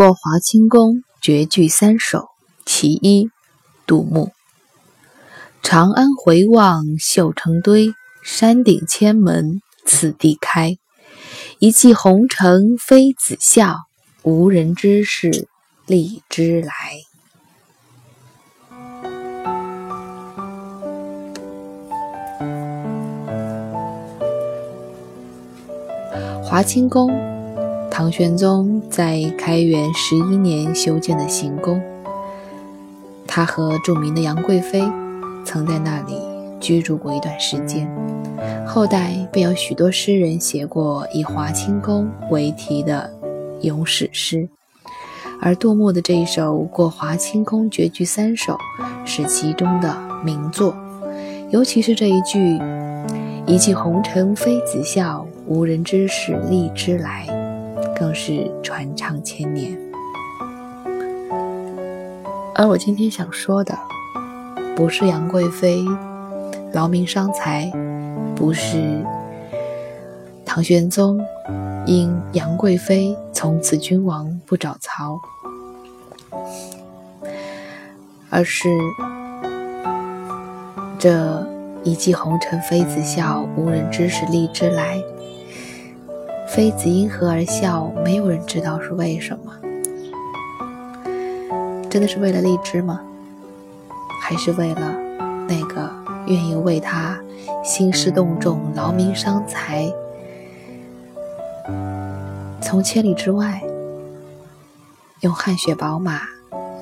过华清宫绝句三首其一，杜牧。长安回望绣成堆，山顶千门次第开。一骑红尘妃子笑，无人知是荔枝来。华清宫。唐玄宗在开元十一年修建的行宫，他和著名的杨贵妃曾在那里居住过一段时间。后代便有许多诗人写过以华清宫为题的咏史诗，而杜牧的这一首《过华清宫绝句三首》是其中的名作，尤其是这一句“一骑红尘妃子笑，无人知是荔枝来”。更是传唱千年。而我今天想说的，不是杨贵妃劳民伤财，不是唐玄宗因杨贵妃从此君王不找曹，而是这一骑红尘妃子笑，无人知是荔枝来。妃子因何而笑？没有人知道是为什么。真的是为了荔枝吗？还是为了那个愿意为他兴师动众、劳民伤财，从千里之外用汗血宝马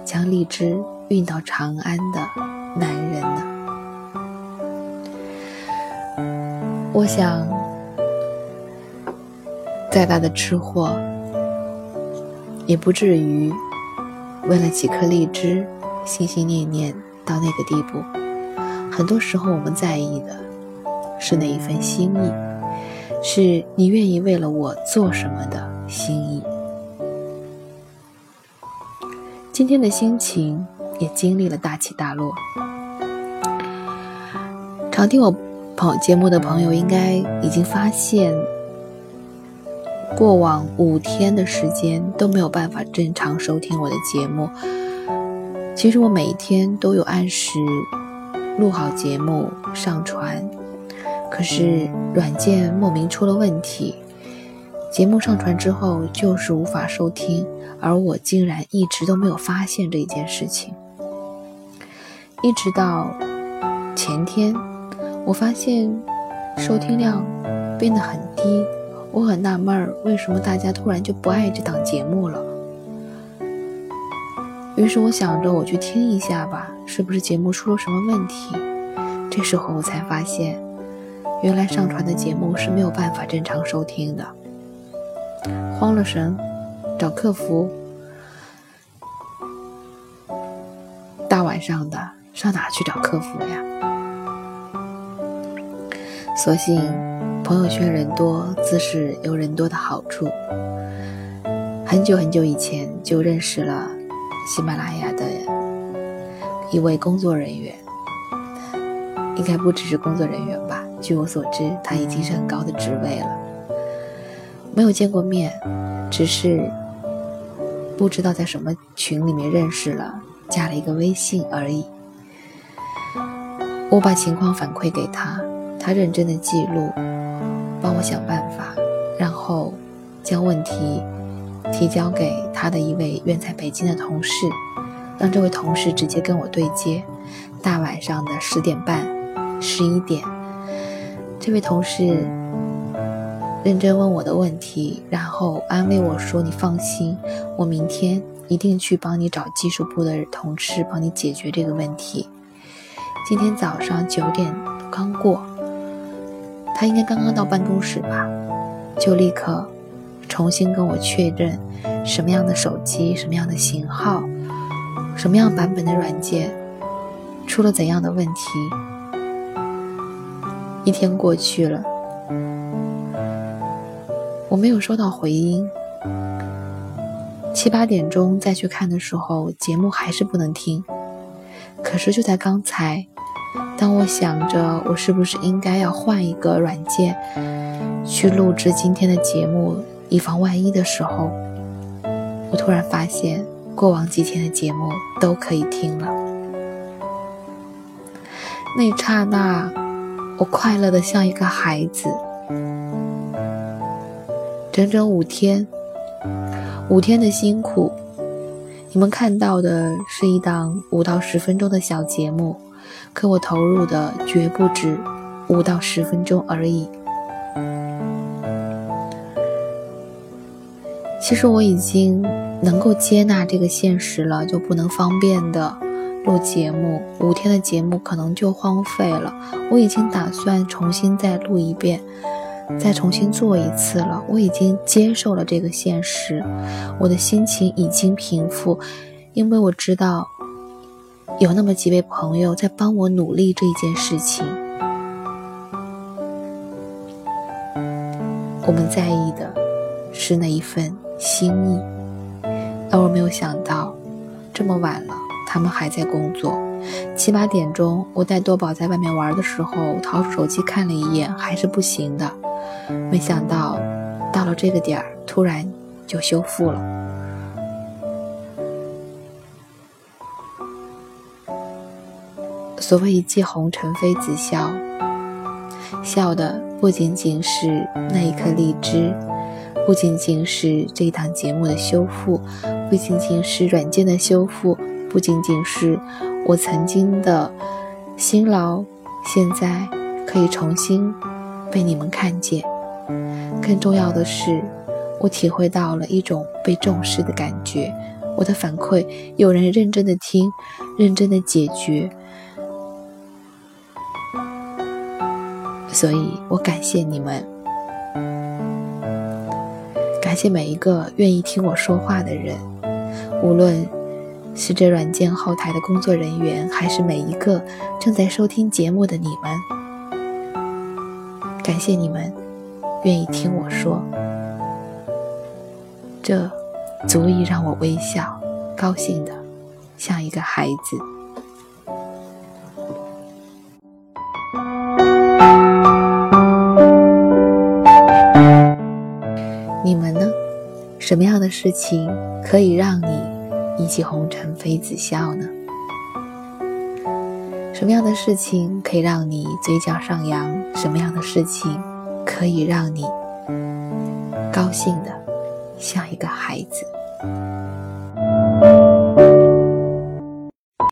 将荔枝运到长安的男人呢？我想。再大的吃货，也不至于为了几颗荔枝心心念念到那个地步。很多时候，我们在意的是那一份心意，是你愿意为了我做什么的心意。今天的心情也经历了大起大落。常听我朋节目的朋友应该已经发现。过往五天的时间都没有办法正常收听我的节目。其实我每一天都有按时录好节目上传，可是软件莫名出了问题，节目上传之后就是无法收听，而我竟然一直都没有发现这一件事情。一直到前天，我发现收听量变得很低。我很纳闷儿，为什么大家突然就不爱这档节目了？于是我想着，我去听一下吧，是不是节目出了什么问题？这时候我才发现，原来上传的节目是没有办法正常收听的。慌了神，找客服。大晚上的，上哪去找客服呀？索性。朋友圈人多，自是有人多的好处。很久很久以前就认识了喜马拉雅的一位工作人员，应该不只是工作人员吧？据我所知，他已经是很高的职位了。没有见过面，只是不知道在什么群里面认识了，加了一个微信而已。我把情况反馈给他，他认真的记录。帮我想办法，然后将问题提交给他的一位远在北京的同事，让这位同事直接跟我对接。大晚上的十点半、十一点，这位同事认真问我的问题，然后安慰我说：“你放心，我明天一定去帮你找技术部的同事帮你解决这个问题。”今天早上九点刚过。他应该刚刚到办公室吧，就立刻重新跟我确认什么样的手机、什么样的型号、什么样版本的软件出了怎样的问题。一天过去了，我没有收到回音，七八点钟再去看的时候，节目还是不能听。可是就在刚才，当我想着我是不是应该要换一个软件去录制今天的节目，以防万一的时候，我突然发现过往几天的节目都可以听了。那刹那，我快乐的像一个孩子。整整五天，五天的辛苦。你们看到的是一档五到十分钟的小节目，可我投入的绝不止五到十分钟而已。其实我已经能够接纳这个现实了，就不能方便的录节目，五天的节目可能就荒废了。我已经打算重新再录一遍。再重新做一次了，我已经接受了这个现实，我的心情已经平复，因为我知道有那么几位朋友在帮我努力这件事情。我们在意的是那一份心意，而我没有想到这么晚了，他们还在工作。七八点钟，我带多宝在外面玩的时候，掏出手机看了一眼，还是不行的。没想到，到了这个点儿，突然就修复了。所谓一骑红尘妃子笑，笑的不仅仅是那一颗荔枝，不仅仅是这一档节目的修复，不仅仅是软件的修复，不仅仅是我曾经的辛劳，现在可以重新被你们看见。更重要的是，我体会到了一种被重视的感觉。我的反馈有人认真的听，认真的解决，所以我感谢你们，感谢每一个愿意听我说话的人，无论是这软件后台的工作人员，还是每一个正在收听节目的你们，感谢你们。愿意听我说，这足以让我微笑，高兴的像一个孩子。你们呢？什么样的事情可以让你一骑红尘妃子笑呢？什么样的事情可以让你嘴角上扬？什么样的事情？可以让你高兴的像一个孩子。